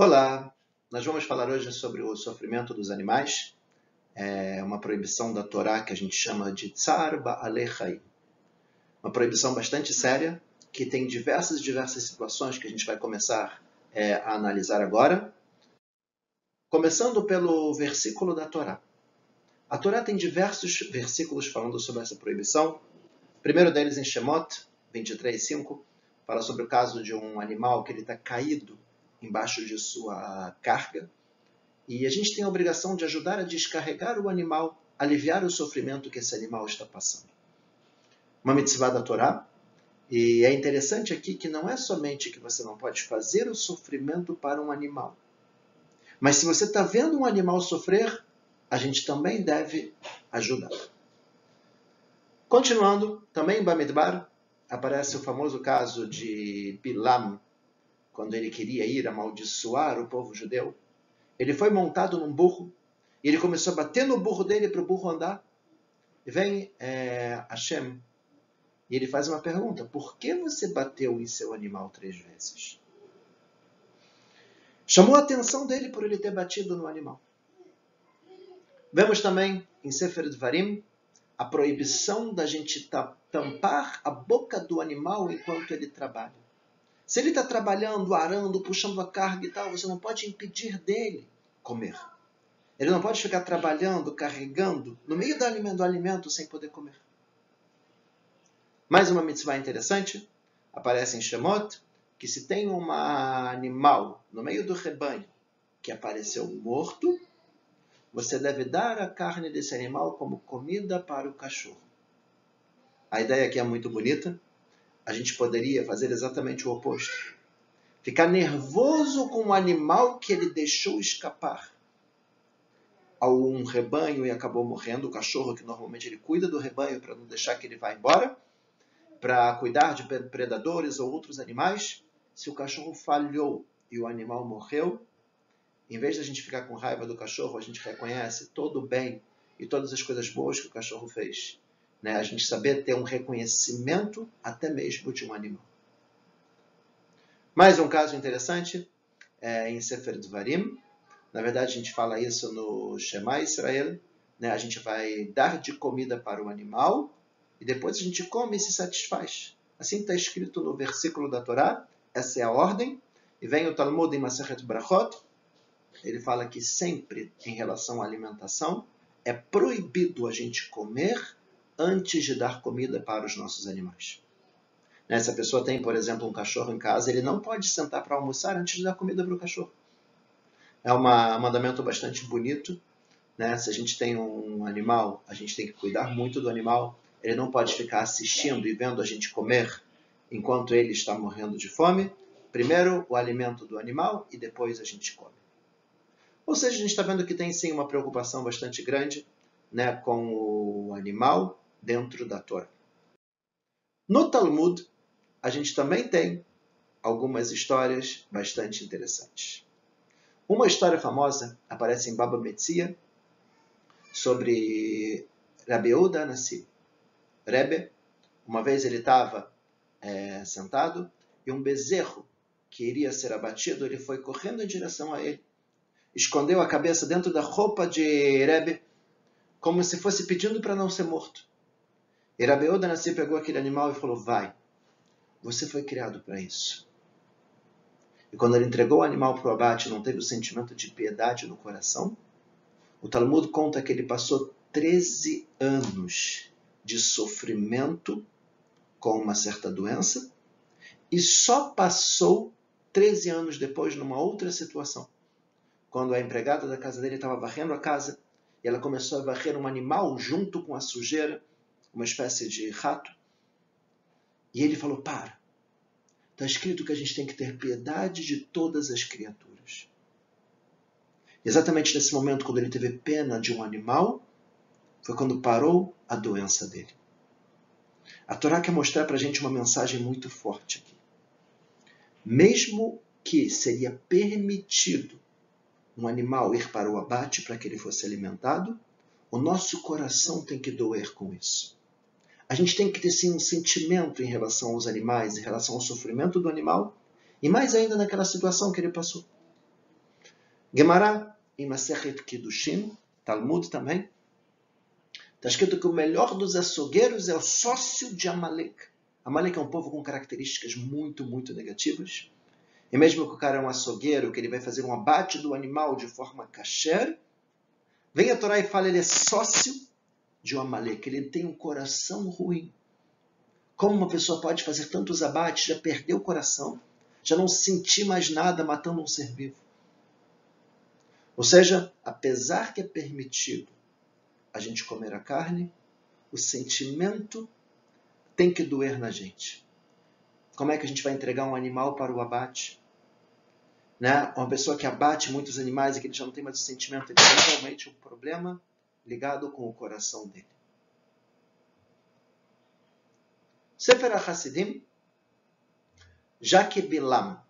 Olá, nós vamos falar hoje sobre o sofrimento dos animais. É uma proibição da Torá que a gente chama de Tsar Ba'alechai. Uma proibição bastante séria que tem diversas diversas situações que a gente vai começar é, a analisar agora. Começando pelo versículo da Torá. A Torá tem diversos versículos falando sobre essa proibição. O primeiro deles em Shemot 23:5 fala sobre o caso de um animal que ele está caído embaixo de sua carga. E a gente tem a obrigação de ajudar a descarregar o animal, aliviar o sofrimento que esse animal está passando. Uma mitzvah da Torá. E é interessante aqui que não é somente que você não pode fazer o sofrimento para um animal. Mas se você está vendo um animal sofrer, a gente também deve ajudar. Continuando, também em Bamidbar, aparece o famoso caso de Bilam, quando ele queria ir amaldiçoar o povo judeu, ele foi montado num burro e ele começou a bater no burro dele para o burro andar. E vem é, Hashem e ele faz uma pergunta: por que você bateu em seu animal três vezes? Chamou a atenção dele por ele ter batido no animal. Vemos também em Sefer Dvarim a proibição da gente tampar a boca do animal enquanto ele trabalha. Se ele está trabalhando, arando, puxando a carga e tal, você não pode impedir dele comer. Ele não pode ficar trabalhando, carregando, no meio do alimento, do alimento sem poder comer. Mais uma mitzvah interessante, aparece em Shemot, que se tem um animal no meio do rebanho que apareceu morto, você deve dar a carne desse animal como comida para o cachorro. A ideia aqui é muito bonita, a gente poderia fazer exatamente o oposto. Ficar nervoso com o animal que ele deixou escapar a um rebanho e acabou morrendo, o cachorro que normalmente ele cuida do rebanho para não deixar que ele vá embora, para cuidar de predadores ou outros animais. Se o cachorro falhou e o animal morreu, em vez de a gente ficar com raiva do cachorro, a gente reconhece todo o bem e todas as coisas boas que o cachorro fez. Né? A gente saber ter um reconhecimento até mesmo de um animal. Mais um caso interessante é em Sefer Dvarim. Na verdade, a gente fala isso no Shema Israel. Né? A gente vai dar de comida para o animal e depois a gente come e se satisfaz. Assim está escrito no versículo da Torá. Essa é a ordem. E vem o Talmud em Masechet Brachot. Ele fala que sempre, em relação à alimentação, é proibido a gente comer antes de dar comida para os nossos animais. Né? Se a pessoa tem, por exemplo, um cachorro em casa, ele não pode sentar para almoçar antes de dar comida para o cachorro. É uma, um mandamento bastante bonito. Né? Se a gente tem um animal, a gente tem que cuidar muito do animal. Ele não pode ficar assistindo e vendo a gente comer enquanto ele está morrendo de fome. Primeiro o alimento do animal e depois a gente come. Ou seja, a gente está vendo que tem sim uma preocupação bastante grande né, com o animal dentro da Torá. No Talmud, a gente também tem algumas histórias bastante interessantes. Uma história famosa aparece em Baba Metzia sobre Rabeuda Nassi. Rebbe, uma vez ele estava é, sentado e um bezerro que iria ser abatido, ele foi correndo em direção a ele, escondeu a cabeça dentro da roupa de Rebbe, como se fosse pedindo para não ser morto. E Rabeoda Nassi pegou aquele animal e falou: Vai, você foi criado para isso. E quando ele entregou o animal para o abate, não teve o sentimento de piedade no coração? O Talmud conta que ele passou 13 anos de sofrimento com uma certa doença e só passou 13 anos depois numa outra situação. Quando a empregada da casa dele estava varrendo a casa e ela começou a varrer um animal junto com a sujeira uma espécie de rato. E ele falou: Para. Está escrito que a gente tem que ter piedade de todas as criaturas. Exatamente nesse momento, quando ele teve pena de um animal, foi quando parou a doença dele. A Torá quer mostrar para a gente uma mensagem muito forte aqui. Mesmo que seria permitido um animal ir para o abate para que ele fosse alimentado, o nosso coração tem que doer com isso. A gente tem que ter sim um sentimento em relação aos animais, em relação ao sofrimento do animal, e mais ainda naquela situação que ele passou. Gemara, em Masechet Kiddushin, Talmud também, está escrito que o melhor dos açougueiros é o sócio de Amalek. Amalek é um povo com características muito, muito negativas. E mesmo que o cara é um açougueiro, que ele vai fazer um abate do animal de forma kasher, vem a Torá e fala ele é sócio de um Amalek, ele tem um coração ruim. Como uma pessoa pode fazer tantos abates, já perdeu o coração, já não sentir mais nada matando um ser vivo? Ou seja, apesar que é permitido a gente comer a carne, o sentimento tem que doer na gente. Como é que a gente vai entregar um animal para o abate? Né? Uma pessoa que abate muitos animais e que ele já não tem mais o sentimento, ele tem realmente um problema ligado com o coração dele. Sefer HaChassidim, já que Bilam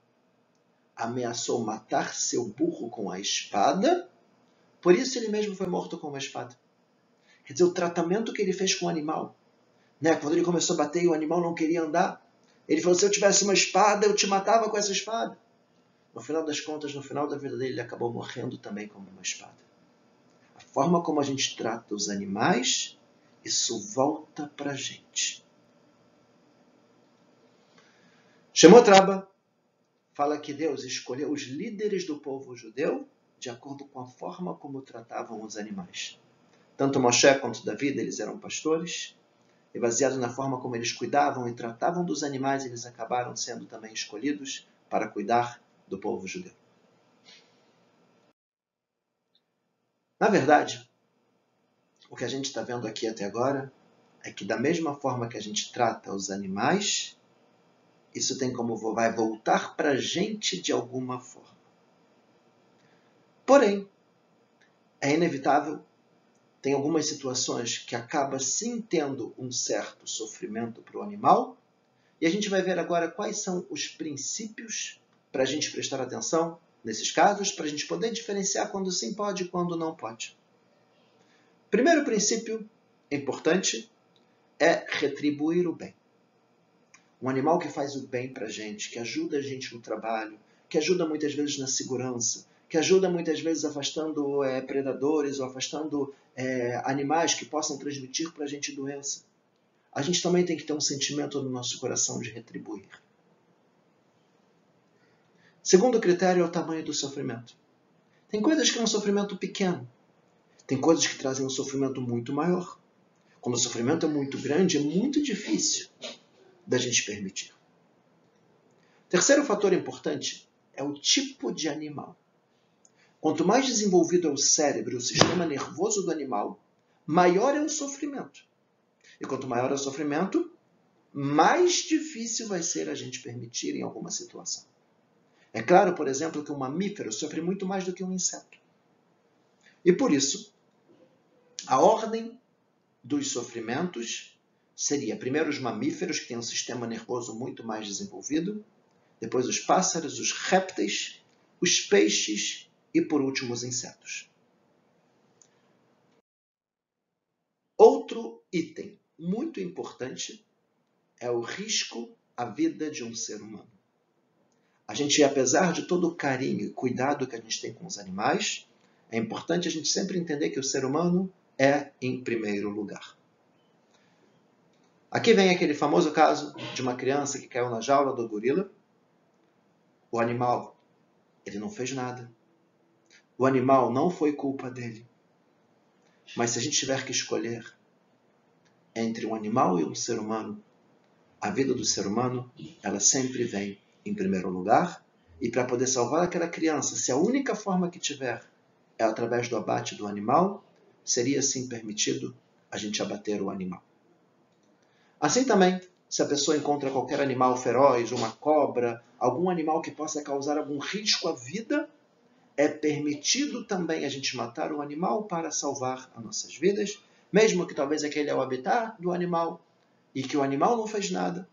ameaçou matar seu burro com a espada, por isso ele mesmo foi morto com uma espada. Quer dizer, o tratamento que ele fez com o animal. Né? Quando ele começou a bater e o animal não queria andar, ele falou: se eu tivesse uma espada, eu te matava com essa espada. No final das contas, no final da vida dele, ele acabou morrendo também como uma espada. Forma como a gente trata os animais, isso volta para a gente. Shemot Rabba fala que Deus escolheu os líderes do povo judeu de acordo com a forma como tratavam os animais. Tanto Moshe quanto Davi, eles eram pastores, e baseado na forma como eles cuidavam e tratavam dos animais, eles acabaram sendo também escolhidos para cuidar do povo judeu. Na verdade, o que a gente está vendo aqui até agora é que, da mesma forma que a gente trata os animais, isso tem como vai voltar para a gente de alguma forma. Porém, é inevitável, tem algumas situações que acaba sim tendo um certo sofrimento para o animal, e a gente vai ver agora quais são os princípios para a gente prestar atenção nesses casos, para a gente poder diferenciar quando sim pode e quando não pode. Primeiro princípio importante é retribuir o bem. Um animal que faz o bem para a gente, que ajuda a gente no trabalho, que ajuda muitas vezes na segurança, que ajuda muitas vezes afastando é, predadores ou afastando é, animais que possam transmitir para a gente doença. A gente também tem que ter um sentimento no nosso coração de retribuir. Segundo critério é o tamanho do sofrimento. Tem coisas que é um sofrimento pequeno. Tem coisas que trazem um sofrimento muito maior. Quando o sofrimento é muito grande, é muito difícil da gente permitir. Terceiro fator importante é o tipo de animal. Quanto mais desenvolvido é o cérebro o sistema nervoso do animal, maior é o sofrimento. E quanto maior é o sofrimento, mais difícil vai ser a gente permitir em alguma situação. É claro, por exemplo, que um mamífero sofre muito mais do que um inseto. E por isso, a ordem dos sofrimentos seria primeiro os mamíferos, que têm um sistema nervoso muito mais desenvolvido, depois os pássaros, os répteis, os peixes e, por último, os insetos. Outro item muito importante é o risco à vida de um ser humano. A gente, apesar de todo o carinho e cuidado que a gente tem com os animais, é importante a gente sempre entender que o ser humano é em primeiro lugar. Aqui vem aquele famoso caso de uma criança que caiu na jaula do gorila. O animal, ele não fez nada. O animal não foi culpa dele. Mas se a gente tiver que escolher entre um animal e um ser humano, a vida do ser humano, ela sempre vem em primeiro lugar. E para poder salvar aquela criança, se a única forma que tiver é através do abate do animal, seria sim permitido a gente abater o animal. Assim também, se a pessoa encontra qualquer animal feroz, uma cobra, algum animal que possa causar algum risco à vida, é permitido também a gente matar o animal para salvar as nossas vidas, mesmo que talvez aquele é o habitat do animal e que o animal não fez nada,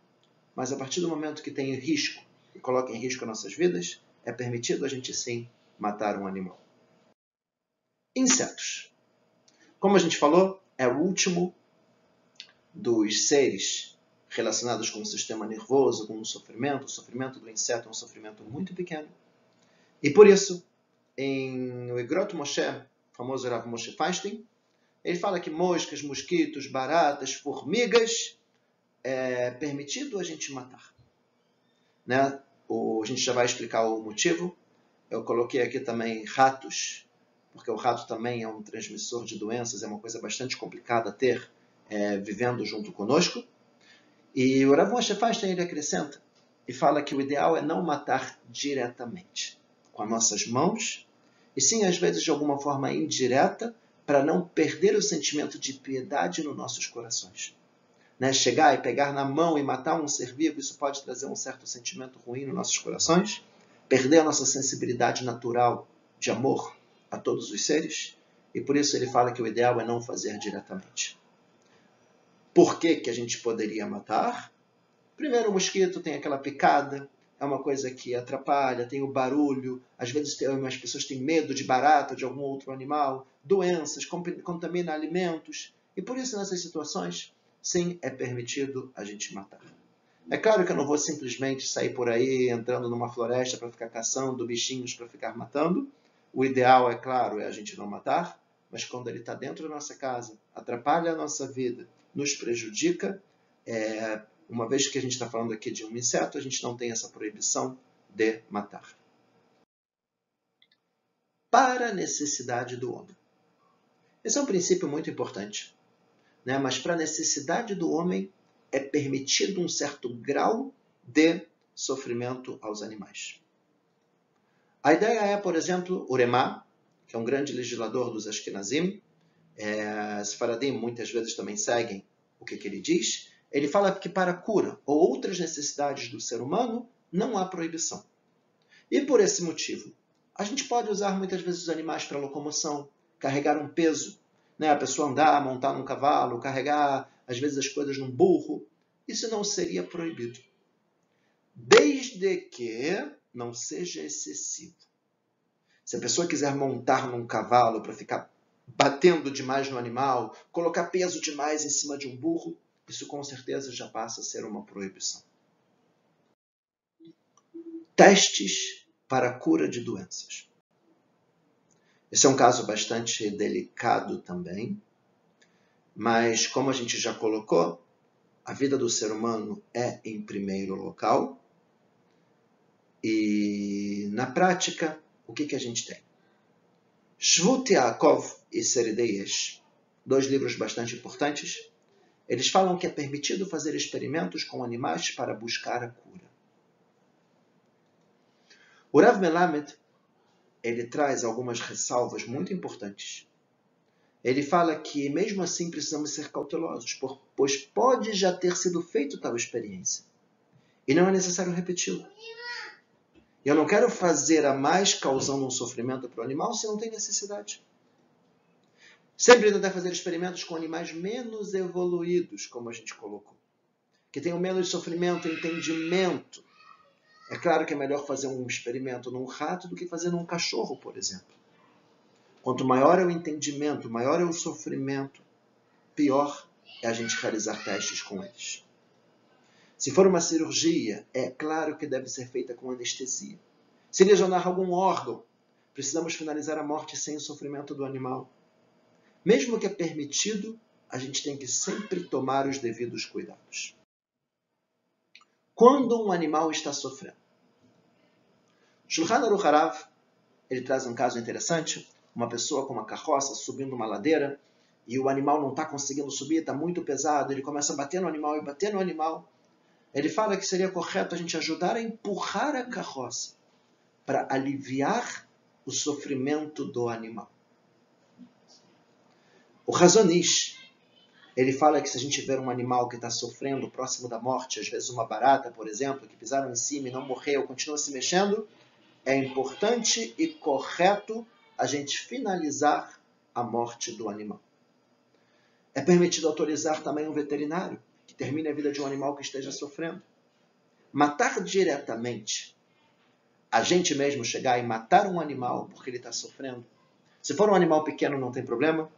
mas a partir do momento que tem risco e coloca em risco nossas vidas, é permitido a gente sim matar um animal. Insetos. Como a gente falou, é o último dos seres relacionados com o sistema nervoso, com o sofrimento. O sofrimento do inseto é um sofrimento muito pequeno. E por isso, em o Igrot Moshe, famoso Rav Moshe Feinstein, ele fala que moscas, mosquitos, baratas, formigas é permitido a gente matar. Né? O, a gente já vai explicar o motivo. Eu coloquei aqui também ratos, porque o rato também é um transmissor de doenças, é uma coisa bastante complicada ter é, vivendo junto conosco. E o Rav Moshe Feinstein ele acrescenta e fala que o ideal é não matar diretamente com as nossas mãos, e sim, às vezes, de alguma forma indireta, para não perder o sentimento de piedade nos nossos corações. Né? Chegar e pegar na mão e matar um ser vivo, isso pode trazer um certo sentimento ruim nos nossos corações, perder a nossa sensibilidade natural de amor a todos os seres, e por isso ele fala que o ideal é não fazer diretamente. Por que, que a gente poderia matar? Primeiro, o mosquito tem aquela picada, é uma coisa que atrapalha, tem o barulho, às vezes as pessoas têm medo de barata, de algum outro animal, doenças, contamina alimentos, e por isso nessas situações, sim, é permitido a gente matar. É claro que eu não vou simplesmente sair por aí entrando numa floresta para ficar caçando bichinhos para ficar matando. O ideal, é claro, é a gente não matar, mas quando ele está dentro da nossa casa, atrapalha a nossa vida, nos prejudica, é, uma vez que a gente está falando aqui de um inseto, a gente não tem essa proibição de matar. Para a necessidade do homem. Esse é um princípio muito importante. Né? Mas para a necessidade do homem é permitido um certo grau de sofrimento aos animais. A ideia é, por exemplo, Uremá, que é um grande legislador dos Ashkenazim, é, Sfaradim muitas vezes também seguem o que, que ele diz, ele fala que para cura ou outras necessidades do ser humano não há proibição. E por esse motivo, a gente pode usar muitas vezes os animais para locomoção, carregar um peso, né? a pessoa andar, montar num cavalo, carregar às vezes as coisas num burro. Isso não seria proibido. Desde que não seja excessivo. Se a pessoa quiser montar num cavalo para ficar batendo demais no animal, colocar peso demais em cima de um burro, isso com certeza já passa a ser uma proibição. Testes para cura de doenças. Esse é um caso bastante delicado também, mas como a gente já colocou, a vida do ser humano é em primeiro local. E na prática, o que, que a gente tem? Shvut Yaakov e Serideias, dois livros bastante importantes, eles falam que é permitido fazer experimentos com animais para buscar a cura. O Rav Melamed ele traz algumas ressalvas muito importantes. Ele fala que, mesmo assim, precisamos ser cautelosos, pois pode já ter sido feito tal experiência. E não é necessário repeti-la. Eu não quero fazer a mais causando um sofrimento para o animal se não tem necessidade. Sempre tentar fazer experimentos com animais menos evoluídos, como a gente colocou, que tenham menos sofrimento, entendimento. É claro que é melhor fazer um experimento num rato do que fazer num cachorro, por exemplo. Quanto maior é o entendimento, maior é o sofrimento, pior é a gente realizar testes com eles. Se for uma cirurgia, é claro que deve ser feita com anestesia. Se lesionar algum órgão, precisamos finalizar a morte sem o sofrimento do animal. Mesmo que é permitido, a gente tem que sempre tomar os devidos cuidados. Quando um animal está sofrendo. Shulchan Aruch Harav, ele traz um caso interessante, uma pessoa com uma carroça subindo uma ladeira e o animal não está conseguindo subir, está muito pesado, ele começa a bater no animal e bater no animal. Ele fala que seria correto a gente ajudar a empurrar a carroça para aliviar o sofrimento do animal. O Razonish, ele fala que se a gente ver um animal que está sofrendo próximo da morte, às vezes uma barata, por exemplo, que pisaram em cima e não morreu, continua se mexendo, é importante e correto a gente finalizar a morte do animal. É permitido autorizar também um veterinário que termine a vida de um animal que esteja sofrendo. Matar diretamente, a gente mesmo chegar e matar um animal porque ele está sofrendo. Se for um animal pequeno, não tem problema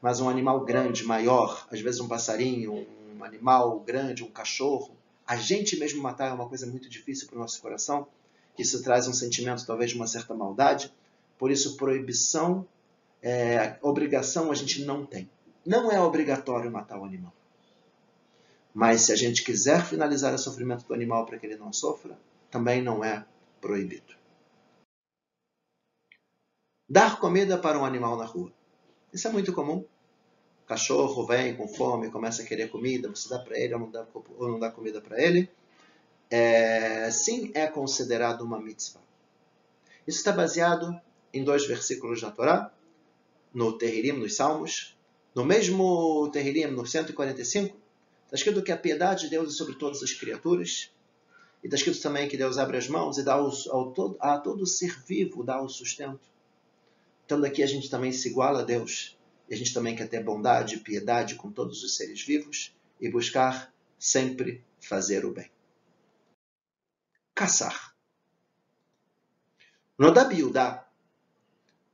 mas um animal grande, maior, às vezes um passarinho, um animal grande, um cachorro, a gente mesmo matar é uma coisa muito difícil para o nosso coração. Isso traz um sentimento talvez de uma certa maldade. Por isso, proibição, é, obrigação a gente não tem. Não é obrigatório matar o animal. Mas se a gente quiser finalizar o sofrimento do animal para que ele não sofra, também não é proibido. Dar comida para um animal na rua. Isso é muito comum. O cachorro vem com fome, começa a querer comida, você dá para ele ou não dá, ou não dá comida para ele. É, sim, é considerado uma mitzvah. Isso está baseado em dois versículos da Torá, no Terrilim, nos Salmos. No mesmo Terrilim, no 145, está escrito que a piedade de Deus é sobre todas as criaturas. E está escrito também que Deus abre as mãos e dá ao, todo, a todo ser vivo dá o sustento. Então daqui a gente também se iguala a Deus. E a gente também quer ter bondade e piedade com todos os seres vivos e buscar sempre fazer o bem. Caçar. No Dabiudá,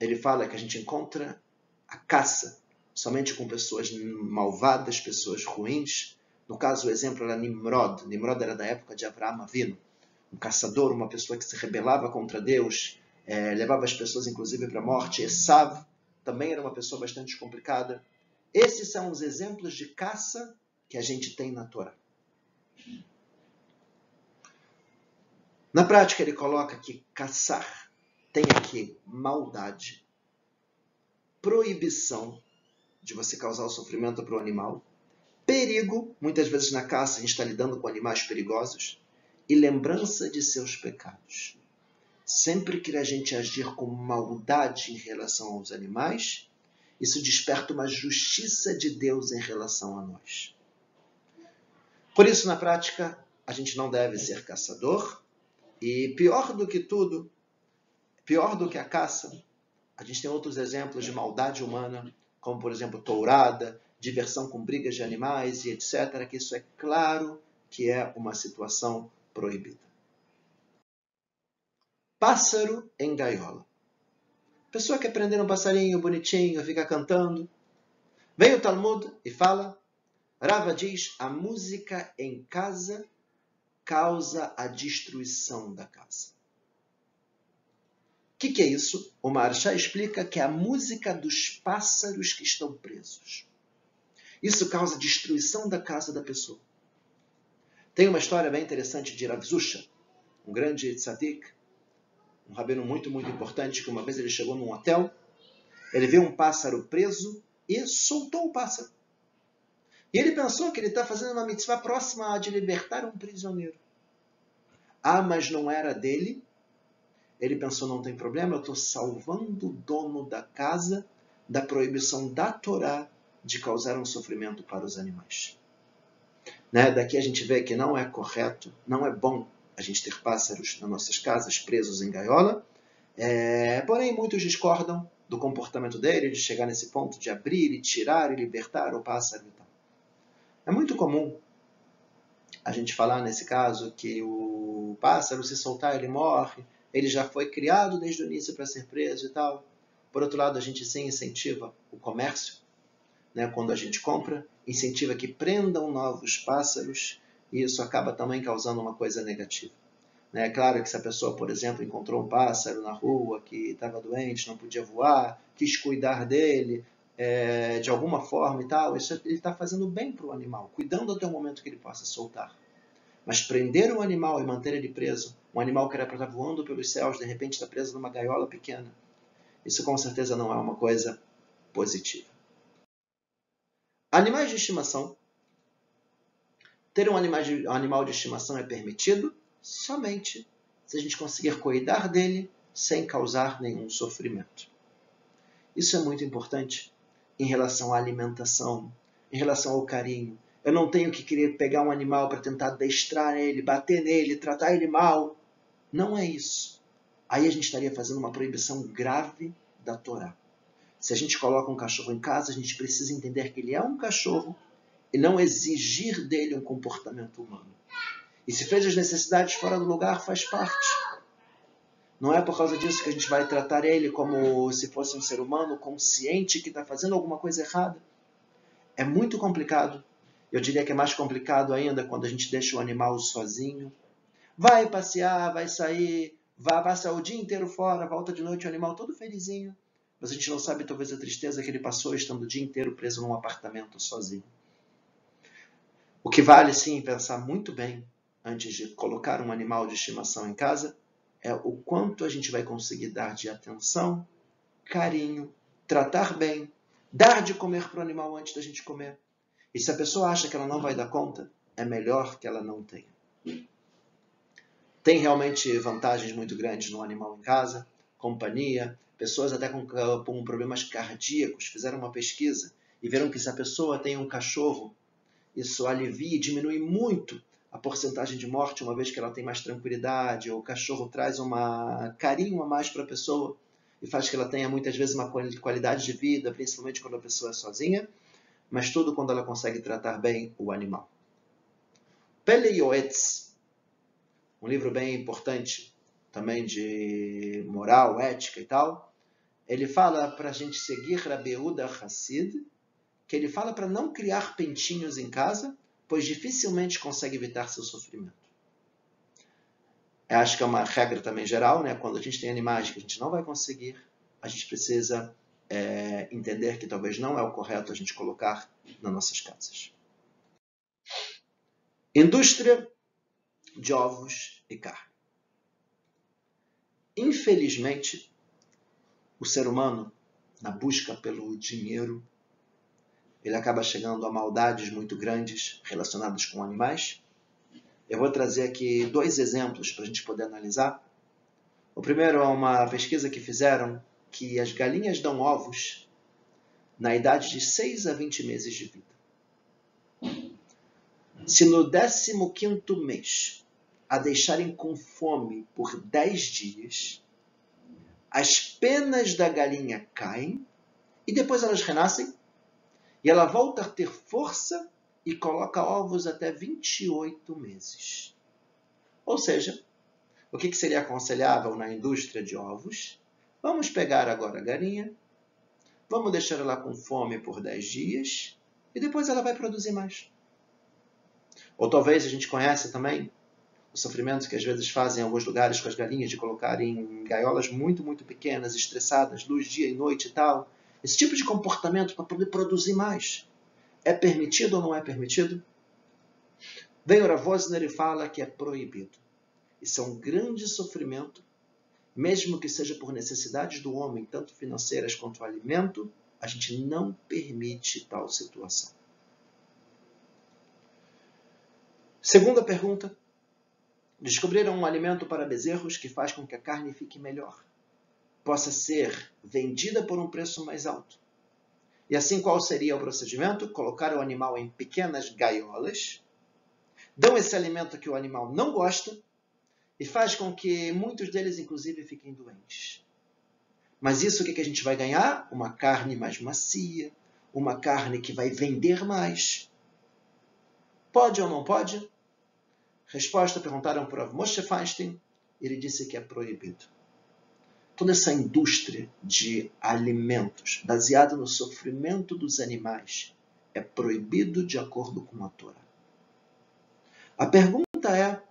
ele fala que a gente encontra a caça somente com pessoas malvadas, pessoas ruins. No caso, o exemplo era Nimrod. Nimrod era da época de Avraham Avino, um caçador, uma pessoa que se rebelava contra Deus, é, levava as pessoas inclusive para a morte. Esav também era uma pessoa bastante complicada. Esses são os exemplos de caça que a gente tem na Torá. Na prática, ele coloca que caçar tem aqui maldade, proibição de você causar o sofrimento para o animal, perigo, muitas vezes na caça a gente está lidando com animais perigosos, e lembrança de seus pecados. Sempre que a gente agir com maldade em relação aos animais, isso desperta uma justiça de Deus em relação a nós. Por isso, na prática, a gente não deve ser caçador, e pior do que tudo, Pior do que a caça, a gente tem outros exemplos de maldade humana, como por exemplo tourada, diversão com brigas de animais e etc., que isso é claro que é uma situação proibida. Pássaro em gaiola. Pessoa que aprender um passarinho bonitinho, fica cantando. Vem o Talmud e fala, Rava diz, a música em casa causa a destruição da casa. O que, que, é isso? O Marchá explica que é a música dos pássaros que estão presos. Isso causa destruição da casa da pessoa. Tem uma história bem interessante de Rav Zusha, um grande tzadik, um rabino muito, muito importante, que uma vez ele chegou num hotel, ele viu um pássaro preso e soltou o pássaro. E ele pensou que ele está fazendo uma mitzvah próxima de libertar um prisioneiro. Ah, mas não era dele, ele pensou: não tem problema, eu estou salvando o dono da casa da proibição da Torá de causar um sofrimento para os animais. Né? Daqui a gente vê que não é correto, não é bom a gente ter pássaros nas nossas casas presos em gaiola. É, porém, muitos discordam do comportamento dele, de chegar nesse ponto de abrir e tirar e libertar o pássaro e tal. É muito comum a gente falar nesse caso que o pássaro, se soltar, ele morre ele já foi criado desde o início para ser preso e tal. Por outro lado, a gente sim incentiva o comércio, né? quando a gente compra, incentiva que prendam novos pássaros, e isso acaba também causando uma coisa negativa. Né? É claro que se a pessoa, por exemplo, encontrou um pássaro na rua que estava doente, não podia voar, quis cuidar dele é, de alguma forma e tal, isso ele está fazendo bem para o animal, cuidando até o momento que ele possa soltar. Mas prender um animal e manter ele preso, um animal que era para estar voando pelos céus, de repente está preso numa gaiola pequena, isso com certeza não é uma coisa positiva. Animais de estimação. Ter um animal de estimação é permitido somente se a gente conseguir cuidar dele sem causar nenhum sofrimento. Isso é muito importante em relação à alimentação, em relação ao carinho, eu não tenho que querer pegar um animal para tentar destrar ele, bater nele, tratar ele mal. Não é isso. Aí a gente estaria fazendo uma proibição grave da Torá. Se a gente coloca um cachorro em casa, a gente precisa entender que ele é um cachorro e não exigir dele um comportamento humano. E se fez as necessidades fora do lugar, faz parte. Não é por causa disso que a gente vai tratar ele como se fosse um ser humano consciente que está fazendo alguma coisa errada. É muito complicado eu diria que é mais complicado ainda quando a gente deixa o animal sozinho. Vai passear, vai sair, vai passar o dia inteiro fora, volta de noite o animal todo felizinho, mas a gente não sabe talvez a tristeza que ele passou estando o dia inteiro preso num apartamento sozinho. O que vale sim pensar muito bem antes de colocar um animal de estimação em casa é o quanto a gente vai conseguir dar de atenção, carinho, tratar bem, dar de comer para o animal antes da gente comer. E se a pessoa acha que ela não vai dar conta, é melhor que ela não tenha. Tem realmente vantagens muito grandes no animal em casa, companhia, pessoas até com, com problemas cardíacos fizeram uma pesquisa e viram que se a pessoa tem um cachorro, isso alivia e diminui muito a porcentagem de morte, uma vez que ela tem mais tranquilidade, ou o cachorro traz um carinho a mais para a pessoa e faz que ela tenha muitas vezes uma qualidade de vida, principalmente quando a pessoa é sozinha, mas tudo quando ela consegue tratar bem o animal. Pele Yoetz, um livro bem importante também de moral, ética e tal, ele fala para a gente seguir Rabiuda Hassid, que ele fala para não criar pentinhos em casa, pois dificilmente consegue evitar seu sofrimento. Eu acho que é uma regra também geral, né? Quando a gente tem animais que a gente não vai conseguir, a gente precisa é, entender que talvez não é o correto a gente colocar nas nossas casas. Indústria de ovos e carne. Infelizmente, o ser humano, na busca pelo dinheiro, ele acaba chegando a maldades muito grandes relacionadas com animais. Eu vou trazer aqui dois exemplos para a gente poder analisar. O primeiro é uma pesquisa que fizeram que as galinhas dão ovos na idade de 6 a 20 meses de vida. Se no 15º mês a deixarem com fome por 10 dias, as penas da galinha caem e depois elas renascem e ela volta a ter força e coloca ovos até 28 meses. Ou seja, o que seria aconselhável na indústria de ovos? Vamos pegar agora a galinha, vamos deixar ela com fome por 10 dias e depois ela vai produzir mais. Ou talvez a gente conhece também o sofrimento que às vezes fazem em alguns lugares com as galinhas de colocarem em gaiolas muito, muito pequenas, estressadas, luz dia e noite e tal, esse tipo de comportamento para poder produzir mais é permitido ou não é permitido? O Ravosner e fala que é proibido. Isso é um grande sofrimento, mesmo que seja por necessidades do homem, tanto financeiras quanto alimento, a gente não permite tal situação. Segunda pergunta. Descobriram um alimento para bezerros que faz com que a carne fique melhor possa ser vendida por um preço mais alto. E assim, qual seria o procedimento? Colocar o animal em pequenas gaiolas, dão esse alimento que o animal não gosta e faz com que muitos deles, inclusive, fiquem doentes. Mas isso o que a gente vai ganhar? Uma carne mais macia, uma carne que vai vender mais. Pode ou não pode? Resposta perguntaram para Moshe Feinstein. Ele disse que é proibido toda essa indústria de alimentos baseada no sofrimento dos animais é proibido de acordo com a Torá. A pergunta é: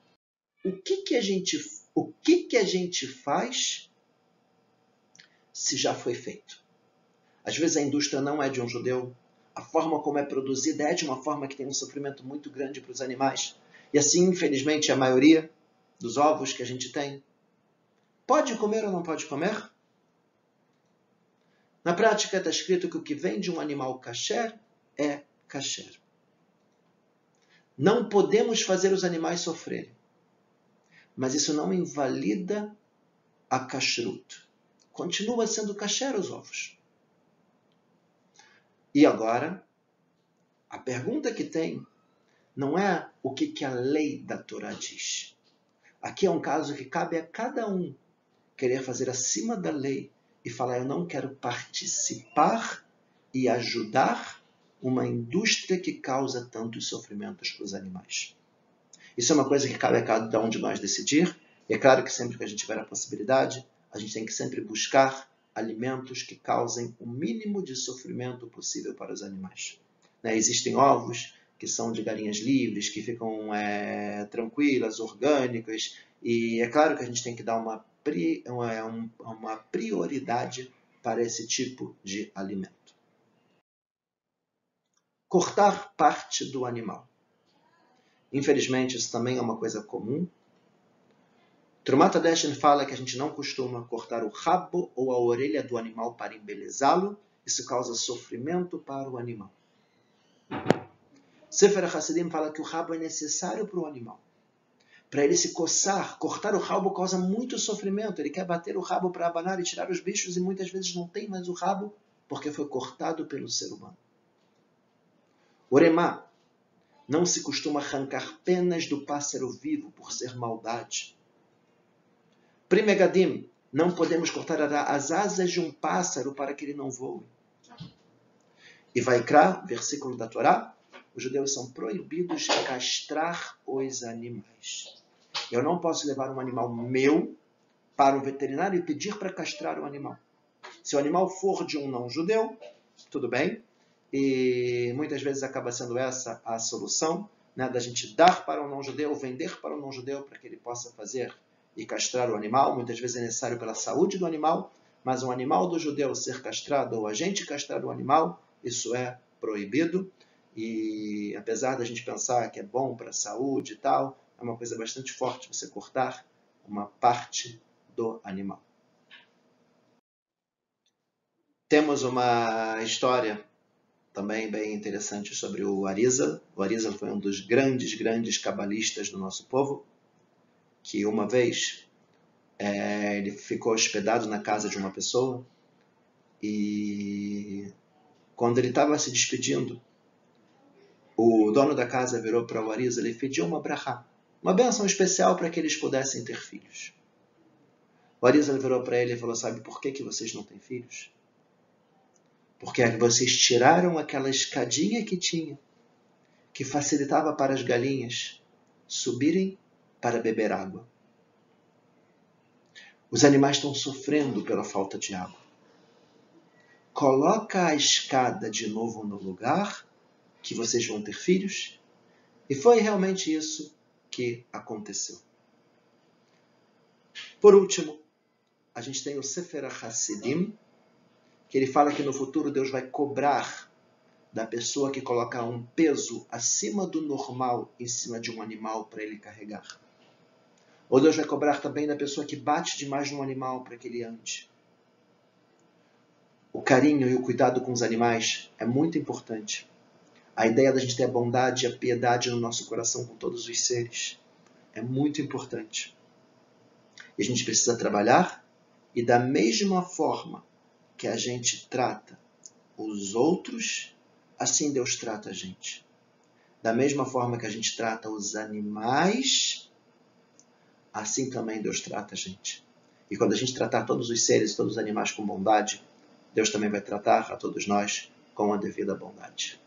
o que, que a gente o que, que a gente faz se já foi feito? Às vezes a indústria não é de um judeu, a forma como é produzida é de uma forma que tem um sofrimento muito grande para os animais. E assim, infelizmente, a maioria dos ovos que a gente tem Pode comer ou não pode comer? Na prática está escrito que o que vem de um animal kasher é kasher. Não podemos fazer os animais sofrerem. Mas isso não invalida a kashrut. Continua sendo kasher os ovos. E agora, a pergunta que tem não é o que, que a lei da Torá diz. Aqui é um caso que cabe a cada um querer fazer acima da lei e falar: eu não quero participar e ajudar uma indústria que causa tantos sofrimentos para os animais. Isso é uma coisa que cabe a cada um de nós decidir. E é claro que sempre que a gente tiver a possibilidade, a gente tem que sempre buscar alimentos que causem o mínimo de sofrimento possível para os animais. Né? Existem ovos que são de galinhas livres, que ficam é, tranquilas, orgânicas, e é claro que a gente tem que dar uma é uma prioridade para esse tipo de alimento. Cortar parte do animal. Infelizmente, isso também é uma coisa comum. Trumat Adeshen fala que a gente não costuma cortar o rabo ou a orelha do animal para embelezá-lo. Isso causa sofrimento para o animal. Sefer Hassidim fala que o rabo é necessário para o animal. Para ele se coçar, cortar o rabo causa muito sofrimento. Ele quer bater o rabo para abanar e tirar os bichos e muitas vezes não tem mais o rabo porque foi cortado pelo ser humano. Oremá, não se costuma arrancar penas do pássaro vivo por ser maldade. Primegadim, não podemos cortar as asas de um pássaro para que ele não voe. E vai Vaikra, versículo da Torá, os judeus são proibidos de castrar os animais. Eu não posso levar um animal meu para um veterinário e pedir para castrar o animal. Se o animal for de um não judeu, tudo bem. E muitas vezes acaba sendo essa a solução, né, da gente dar para um não judeu, vender para um não judeu para que ele possa fazer e castrar o animal. Muitas vezes é necessário pela saúde do animal, mas um animal do judeu ser castrado ou a gente castrar o animal, isso é proibido. E apesar da gente pensar que é bom para a saúde e tal, é uma coisa bastante forte você cortar uma parte do animal. Temos uma história também bem interessante sobre o Arizal. O Arizal foi um dos grandes, grandes cabalistas do nosso povo, que uma vez é, ele ficou hospedado na casa de uma pessoa e quando ele estava se despedindo, o dono da casa virou para o Arizal e pediu uma brahá, uma benção especial para que eles pudessem ter filhos. O Arizal virou para ele e falou: Sabe por que, que vocês não têm filhos? Porque vocês tiraram aquela escadinha que tinha, que facilitava para as galinhas subirem para beber água. Os animais estão sofrendo pela falta de água. Coloca a escada de novo no lugar que vocês vão ter filhos. E foi realmente isso que aconteceu. Por último, a gente tem o Sefer Hassidim, que ele fala que no futuro Deus vai cobrar da pessoa que coloca um peso acima do normal em cima de um animal para ele carregar. Ou Deus vai cobrar também da pessoa que bate demais no animal para que ele ande. O carinho e o cuidado com os animais é muito importante. A ideia da gente ter a bondade e a piedade no nosso coração com todos os seres é muito importante. E a gente precisa trabalhar e da mesma forma que a gente trata os outros, assim Deus trata a gente. Da mesma forma que a gente trata os animais, assim também Deus trata a gente. E quando a gente tratar todos os seres, todos os animais com bondade, Deus também vai tratar a todos nós com a devida bondade.